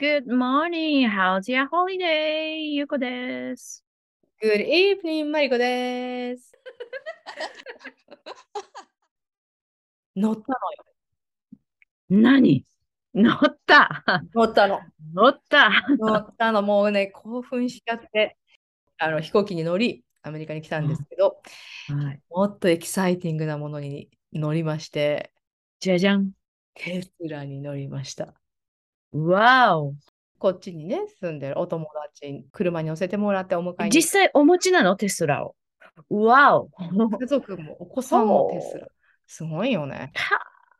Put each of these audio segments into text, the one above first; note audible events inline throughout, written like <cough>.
Good morning. How's your holiday? ゆうこです。Good evening, マリコです。乗ったのよ。何？乗った乗ったの。乗った乗ったの。もうね、興奮しちゃって、あの飛行機に乗り、アメリカに来たんですけど、はい。もっとエキサイティングなものに乗りまして、じゃじゃん。テスラに乗りました。わお。こっちにね、住んでるお友達に車に乗せてもらってお迎えに実際お持ちなの？テスラを。わお。家族もお子さんもテスラ。<laughs> すごいよね。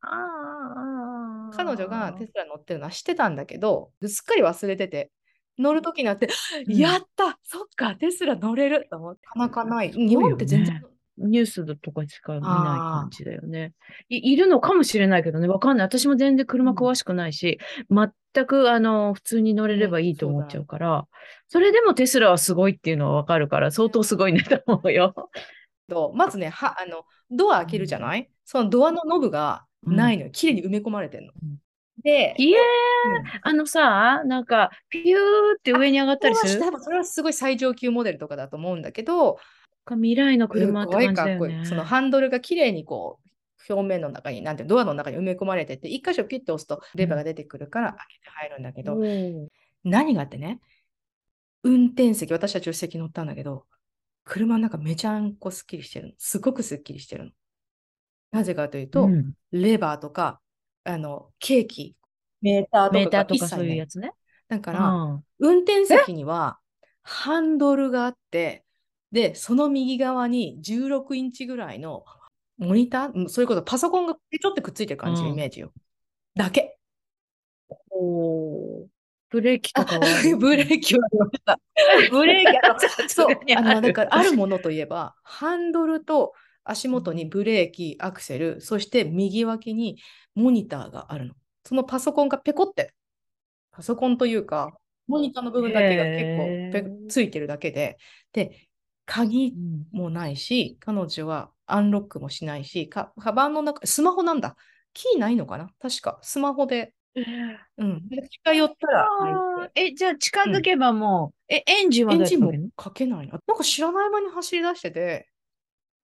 は彼女がテスラ乗ってるのは知ってたんだけど、すっかり忘れてて、乗るときになって、うんやったそっか、テスラ乗れると思って。なかなかない。日本って全然。ニュースとかしか見ない感じだよね。いいるのかもしれないけどね、わかんない。私も全然車詳しくないし、全くあの普通に乗れればいいと思っちゃうから、それでもテスラはすごいっていうのはわかるから、相当すごいねと思うよ。とまずねはあの、ドア開けるじゃない、そのドアのノブがないのよ。綺麗に埋め込まれてるの。うん。で、いえうん。あのさ、なんか、ピューって上に上がったりする？多分それはすごい最上級モデルとかだと思うんだけど、未来のす車って感じだよね。かっこいい。そのハンドルが綺麗にこう、表面の中に、なんてドアの中に埋め込まれてて、一箇所ピッと押すとレバーが出てくるから開けて入るんだけど、おー何があってね、運転席、私は助手席乗ったんだけど、車の中めちゃんこすっきりしてるの。すごくすっきりしてるの。なぜかというと、うんレバーとか、あの、ケーキ、メーターとかそういうやつね。だから、うん運転席にはハンドルがあって、で、その右側に16インチぐらいのモニター、うんそういうこと、パソコンがちょっとくっついてる感じのうん。イメージよ。だけ。おー。ブレーキとあかは。<laughs> ブレーキはありました。<laughs> ブレーキあのそう、あの、だからあるものといえば、ハンドルと足元にブレーキ、アクセル、そして右脇にモニターがあるの。そのパソコンがペコって、パソコンというか、モニターの部分だけが結構ペついてるだけで、で、鍵うん。もないし、彼女はアンロックもしないし、か、カバンの中、スマホなんだ。キーないのかな？確か、スマホで。うん。で近寄ったらえ、じゃあ近づけばもう、え、エンジンはエンジンもかけないの？なんか知らない間に走り出してて、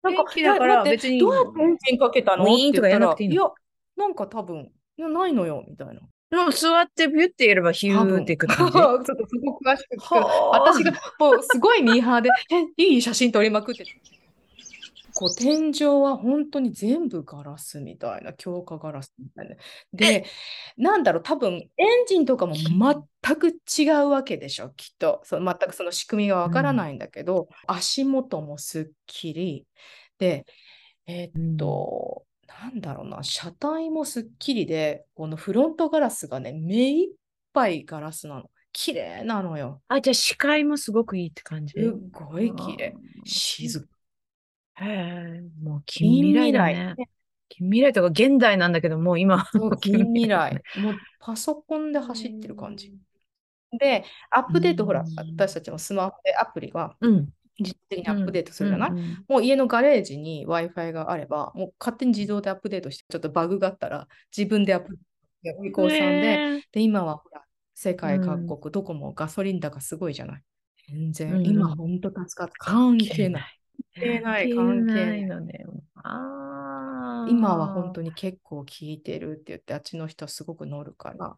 なんかだから別にどうやってエンジンかけたの？って言ったら、いや、なんか多分、いや、ないのよ、みたいな。もう座ってビュってやればヒューっていく感じ？<laughs> ちょっとそこ詳しく聞く。はあ私がもうすごいミーハーで、え、いい写真撮りまくって。こう天井は本当に全部ガラスみたいな、強化ガラスみたいな。で、なんだろう、多分エンジンとかも全く違うわけでしょ、きっと。そう全くその仕組みがわからないんだけど、足元もすっきり。で、えーっと、なんだろうな、車体もすっきりで、このフロントガラスがね、目いっぱいガラスなの。綺麗なのよ。あ、じゃあ視界もすごくいいって感じ？すっごい綺麗。静か。へえ、もう近未来だね。ね近未来とか現代なんだけど、もう今、そう、<laughs> 近未だ来。もうパソコンで走ってる感じ。。で、アップデート、ほら、うん私たちもスマホでアプリはうん。自動的にアップデートするじゃない、うんうんもう家のガレージに Wi-Fi があれば、もう勝手に自動でアップデートして、ちょっとバグがあったら自分でアップデート。お利口さんで、で、今はほら、世界各国、どこもガソリン高すごいじゃない？全然、うん今本当助かった。関係ない。関係ない関係ないのね。今は本当に結構効いてるって言って、あっちの人はすごく乗るから。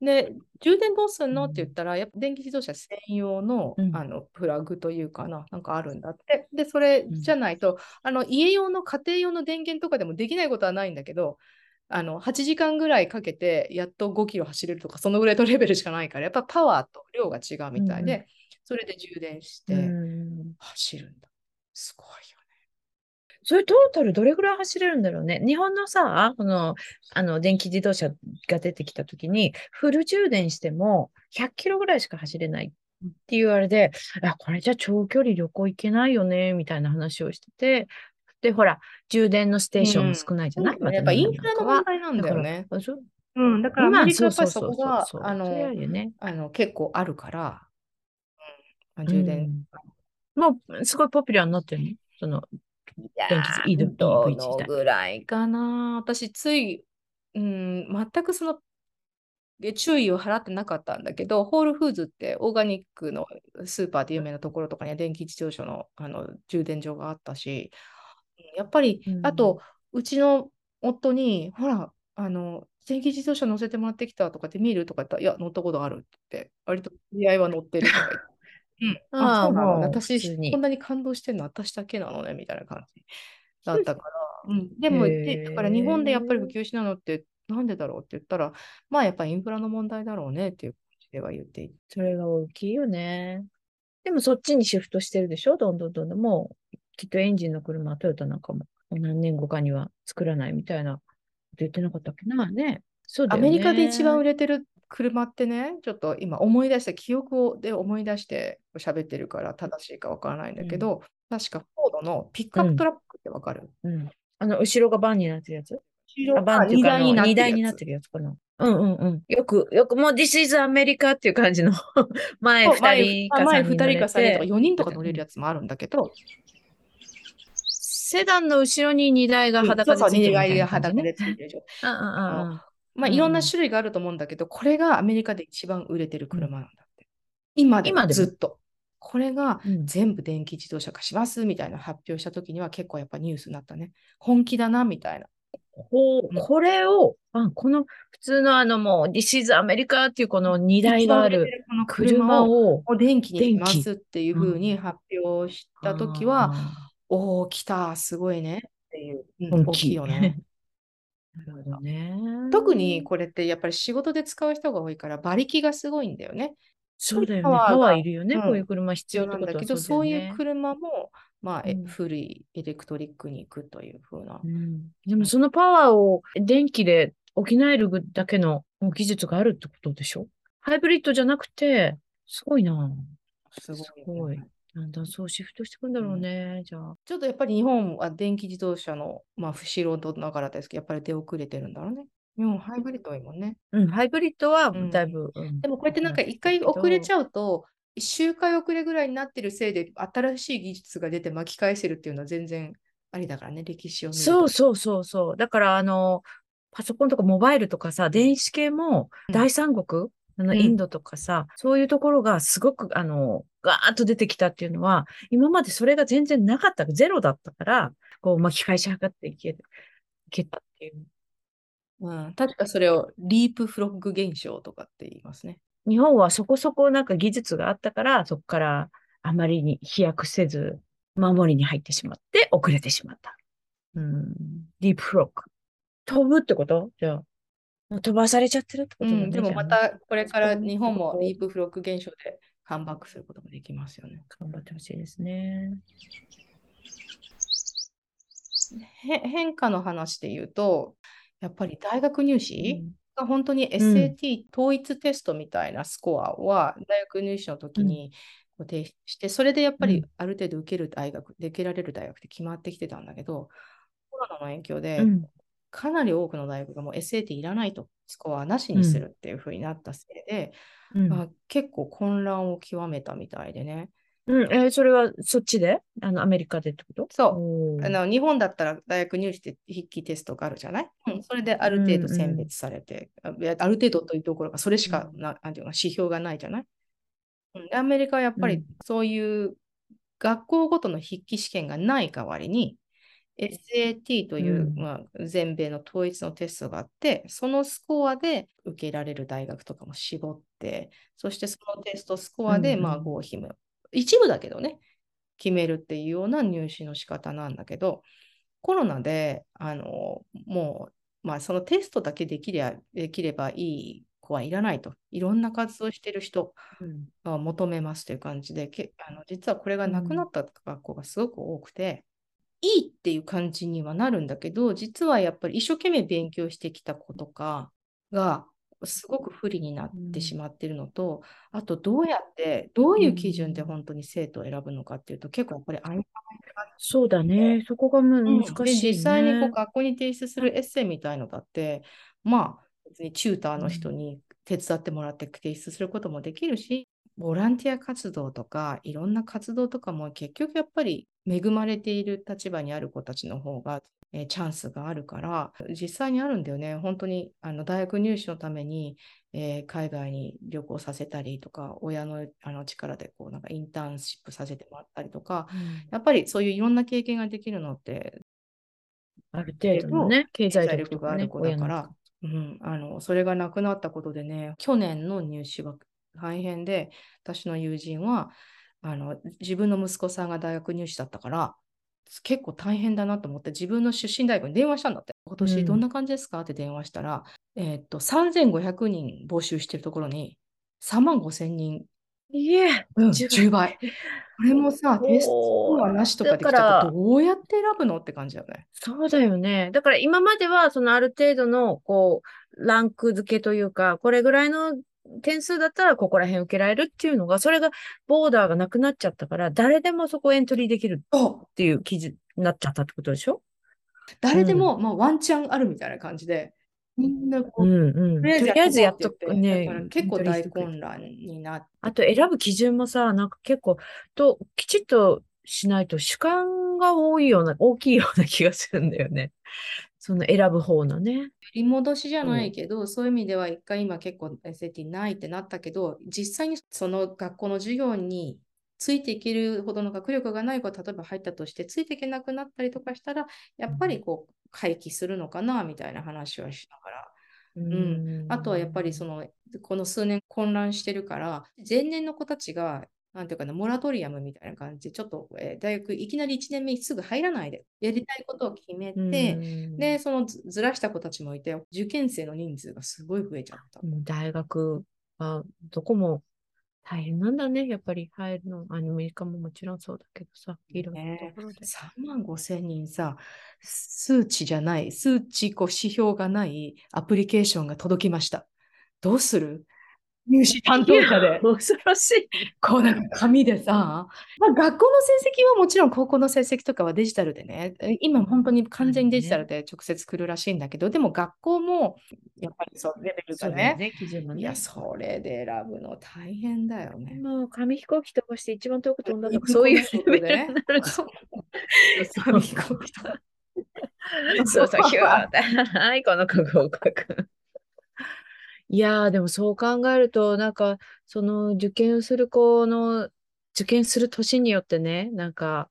で、充電どうすんの？って言ったら、やっぱ電気自動車専用の,、うんあのプラグというかな、なんかあるんだって。で、それうんじゃないと、あの家用の家庭用の電源とかでもできないことはないんだけど、あの8時間ぐらいかけてやっと5キロ走れるとか、そのぐらいのレベルしかないから、やっぱパワーと量が違うみたいで、うんそれで充電してうん走るんだ。すごいよね。それトータルどれぐらい走れるんだろうね？日本のさ、この、あの、電気自動車が出てきたときに、フル充電しても100キロぐらいしか走れないっていうあれで、あ、これじゃ長距離旅行行けないよね、みたいな話をしてて、で、ほら、充電のステーションも少ないじゃない、またやっぱインフラの問日題なんだよね。ううん、だからアまあメリカやっぱりそこがあのね。あの結構あるから、うん、充電。もう、すごいポピュラーになってるの？その、電気 EV ど EV 自体のぐらいかな。私、つい、うん、全くその注意を払ってなかったんだけど、ホールフーズってオーガニックのスーパーで有名なところとかには電気自動車のあの充電場があったし、やっぱり、うん。あと、うちの夫に、ほら、あの、電気自動車乗せてもらってきたとかって見るとか言ったら、いや、乗ったことあるって言って、割と知り合いは乗ってるとか言って。うん、ああそうなの。ねもう私こんなに感動してるの私だけなのねみたいな感じだったから、うん、でもでだから日本でやっぱり普及しないのってなんでだろうって言ったらまあやっぱりインフラの問題だろうねっていう感じでは言っていて。それが大きいよね。でもそっちにシフトしてるでしょ？どんどんどんどん。もう、きっとエンジンの車、トヨタなんかも何年後かには作らないみたいなこと言ってなかったっけ？なね。そうだね。メリカで一番売れてる車ってねちょっと今思い出して記憶をで思い出して喋ってるから正しいかわからないんだけど、確かフォードのピックアップトラックってわかる、うん。あの、後ろがバンになってるやつ？後ろあ、バンっていうか、あの荷荷台台になっててるやつかな。うんうんうん。よく、よく、もう This is America っていう感じの <laughs> 前そう二人か前三人2人か3人とか乗れて4人とか乗れるやつもあるんだけど、セダンの後ろに荷台が裸でついてる台が。裸でついてる状態うんうんうんうん。まあ、うんいろんな種類があると思うんだけど、これがアメリカで一番売れてる車なんだって。今でずっと。これがうん全部電気自動車化しますみたいな発表したときには結構やっぱニュースになったね。本気だなみたいな。ここれを、あこの普通のあのもう This is America っていうこの荷台がある車車を電気にしますっていうふうに発表したときは、あおお、来た、すごいねっていう。うん大きいよね。ーなるほどね。特にこれってやっぱり仕事で使う人が多いから馬力がすごいんだよね。そうだよね。パワーいるよね。うんこういう車必必要なんだけど、そそうういう。車も、まあ、えうん古いエレクトリックに行くというふうなう。んでもそのパワーを電気で補えるだけの技術があるってことでしょ？ハイブリッドじゃなくて、すごいな。すごいすごい。だんだんそうシフトしていくんだろうね。じゃあ。ちょっとやっぱり日本は電気自動車の、まあ、不素人ながらですけど、やっぱり出遅れてるんだろうね。日本ハイブリッド多いもんね。うん、ハイブリッドはうんだいぶ。うんでもこうやってなんか一回遅れちゃゃうと、周回遅れぐらいになってるせいで新しい技術が出て巻き返せるっていうのは全然ありだからね、歴史を。そうそうそうそう。だから、あの、パソコンとかモバイルとかさ、電子系もうん第三国、あのうんインドとかさ、そういうところがすごく、あの、ガーッと出てきたっていうのは、今までそれが全然なかった、ゼロだったから、こう巻き返し図っていける、いけたっていう。うん、確かそれをリープフロッグ現象とかって言いますね。日本はそこそこなんか技術があったから、そこからあまりに飛躍せず、守りに入ってしまって、遅れてしまった。うん。ディープフロック。飛ぶってこと？じゃあ。もう飛ばされちゃってるってことだね。うん、でもまたこれから日本もリープフロッグ現象でカムバックすることができますよね。頑張ってほしいですね。へ変化の話で言うと、やっぱり大学入試うんが本当に SAT、統一テストみたいなスコアは大学入試の時に提出して、それでやっぱりうんある程度受ける大学、で受けられる大学って決まってきてたんだけど、コロナの影響でうん。かなり多くの大学がもう SAT いらないと、スコアはなしにするっていう風になったせいで、うん。まあ、結構混乱を極めたみたいでね。うん、えーそれはそっちで？あの、アメリカでってこと？そう。あの日本だったら大学入試って筆記テストがあるじゃない、うん、それである程度選別されて、あいやある程度というところがそれしかな、なんていうの指標がないじゃない、うん、でアメリカはやっぱりうん。そういう学校ごとの筆記試験がない代わりに SAT という、うん。まあ、全米の統一のテストがあって、そのスコアで受けられる大学とかも絞って、そしてそのテストスコアで、まあ、合否も、一部だけどね、決めるっていうような入試の仕方なんだけど、コロナで、あの、もう、まあ、そのテストだけできればできればいい子はいらないと。いろんな活動してる人うん。が求めますという感じで、けあの実はこれがなくなった学校がすごく多くて、いいっていう感じにはなるんだけど、実はやっぱり一生懸命勉強してきた子とかが、すごく不利になってしまってるのと、あとどうやって、どういう基準で本当に生徒を選ぶのかっていうと、結構やっぱり曖昧なそうだね。そこが難しい、ね。で、実際にこう学校に提出するエッセイみたいのだって、まあ、別にチューターの人に手伝ってもらって提出することもできるし、ボランティア活動とか、いろんな活動とかも結局やっぱり恵まれている立場にある子たちの方がえーチャンスがあるから、実際にあるんだよね。本当にあの大学入試のために、えー海外に旅行させたりとか、親のあの力でこうなんかインターンシップさせてもらったりとか、やっぱりそういういろんな経験ができるのって、ある程度のね、経済力がある子だから、うん、あのそれがなくなったことでね、去年の入試は大変で、私の友人はあの自分の息子さんが大学入試だったから、結構大変だなと思って、自分の出身大学に電話したんだって。今うん年どんな感じですかって電話したら、えーっと、3500人募集してるところに、3万5千人、いえ、うん、10 10倍。これもさ、テストはなしとかできちらって、どうやって選ぶのって感じだよね。そうだよね。だから今までは、そのある程度の、こう、ランク付けというか、これぐらいの点数だったらここら辺受けられるっていうのが、それが、ボーダーがなくなっちゃったから、誰でもそこエントリーできるっていう記事になっちゃったってことでしょ？誰でも、まあ、ワンチャンあるみたいな感じで、みんなこう、うんうん。とりあえずやっとくね結構大混乱になって。あと選ぶ基準もさ、なんか結構、と、きちっとしないと主観が多いような、大きいような気がするんだよね。その選ぶ方のね。振り戻しじゃないけど、そういう意味では一回今結構 SAT ないってなったけど、実際にその学校の授業についていけるほどの学力がない子が例えば入ったとして、ついていけなくなったりとかしたら、やっぱりこう回帰するのかなみたいな話はしながら。うんあとはやっぱりその、この数年混乱してるから、前年の子たちが、なんていうかな、モラトリアムみたいな感じで、ちょっと、えー大学いきなり1年目にすぐ入らないで、やりたいことを決めて、うんで、そのずずらした子たちもいて、受験生の人数がすごい増えちゃった。大学はどこも大変なんだね。やっぱり入るの。アメリカももちろんそうだけどさ、いろんなとねころで。3万5千人さ、数値じゃない、数値こう指標がないアプリケーションが届きました。どうする？入試担当者で。恐ろしい。こうなんか紙でさ、まあ、学校の成績はもちろん高校の成績とかはデジタルでね、え今本当に完全にデジタルで直接来るらしいんだけど、でも学校もやっぱりそうレベルがね。ね、基準がね。いや、それで選ぶの大変だよね。もう紙飛行機飛ばして一番遠く飛んだとか、そういうレベルになると。紙飛行機とかそうそう、ヒューって。<laughs> はい、この子合格。いやー、でもそう考えると、なんか、その受験する子の、受験する年によってね、なんか、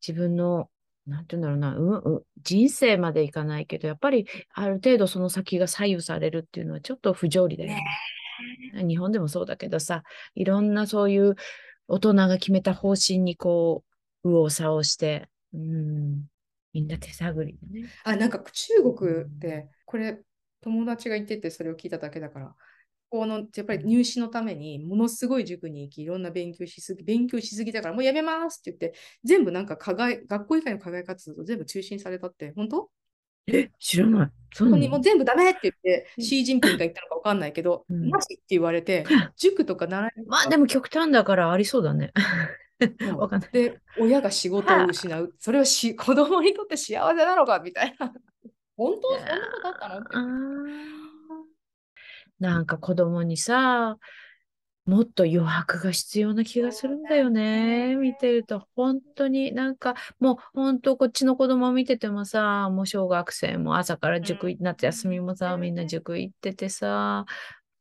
自分の、なんていうんだろうな、うん、うん、人生までいかないけど、やっぱり、ある程度その先が左右されるっていうのはちょっと不条理だよね。日本でもそうだけどさ、いろんなそういう大人が決めた方針にこう、右往左往して、うん、みんな手探りでね。あ、なんか中国で、これ友達が言っててそれを聞いただけだから、このやっぱり入試のためにものすごい塾に行き、いろんな勉強しすぎ、勉強しすぎだからもうやめますって言って、全部なんか課外、学校以外の課外活動全部中止にされたって、本当？え、知らない。そう本当なのにもう全部ダメって言って、うんシー・ジンピンが言ったのか分かんないけど、うんマジって言われて、<laughs> 塾とか習いまあでも極端だからありそうだね。もわかんない。で、親が仕事を失う。それはし子供にとって幸せなのかみたいな。本当そんなことあったの？って。なんか子供にさ、もっと余白が必要な気がするんだよね。見てると、本当になんか、もう本当こっちの子供見ててもさ、もう小学生も朝から塾行、夏休みもさ、みんな塾行っててさ、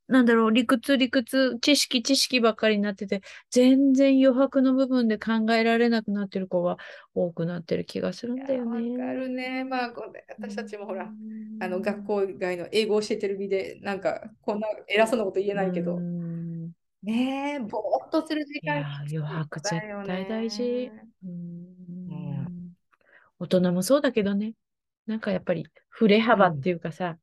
なんだろう、理屈、理屈、知識、知識ばっかりになってて、全然余白の部分で考えられなくなってる子が多くなってる気がするんだよね。わかるね。まあ、私たちもほら、うんあの学校外の英語を教えてる身で、なんかこんな偉そうなこと言えないけどう、んねえ、ぼーっとする時間ー余白絶対大事。大人もそうだけどね。なんかやっぱり振れ幅っていうかさ、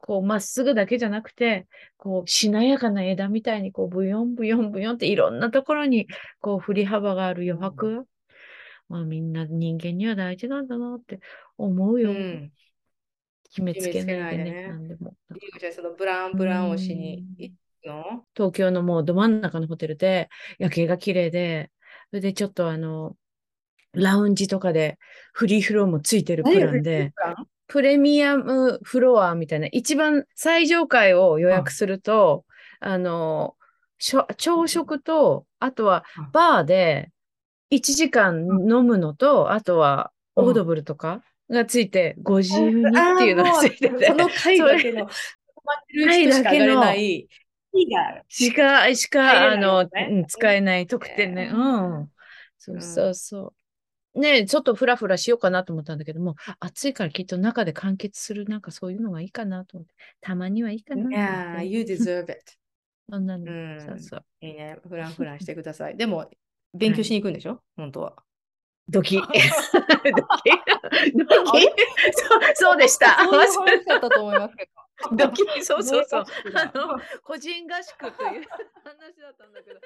こうまっすぐだけじゃなくて、こうしなやかな枝みたいにこうブヨンブヨンブヨンっていろんなところにこう振り幅がある余白。まあみんな人間には大事なんだなって思うよ。うん。決めつけないでね。ねなんでも。そのブラウンブラウン推しに行くの？東京のもうど真ん中のホテルで夜景が綺麗で、それでちょっとあの、ラウンジとかでフリーフローもついてるプランで、プレミアムフロアみたいな、一番最上階を予約すると、あの、朝食と、あとはバーで1時間飲むのと、あとはオードブルとかがついて、ご自由にっていうのがついてて。その回だけの、止まってる人しかしか、あの、使えない特典ね。ねうん。そうそうそう。ねちょっとフラフラしようかなと思ったんだけども、暑いからきっと中で完結する、なんかそういうのがいいかなと思って、たまにはいいかなと。Yeah, you deserve it. <laughs> そんなのうんそうそう。いいね。フランフランしてくださ <laughs> い。でも、勉強しに行くんでしょ？本当は。ドキ。<laughs> ドキ？ドキ？そうそうでした。ドキそうそうそうねあの個人合宿という話だったんだけど、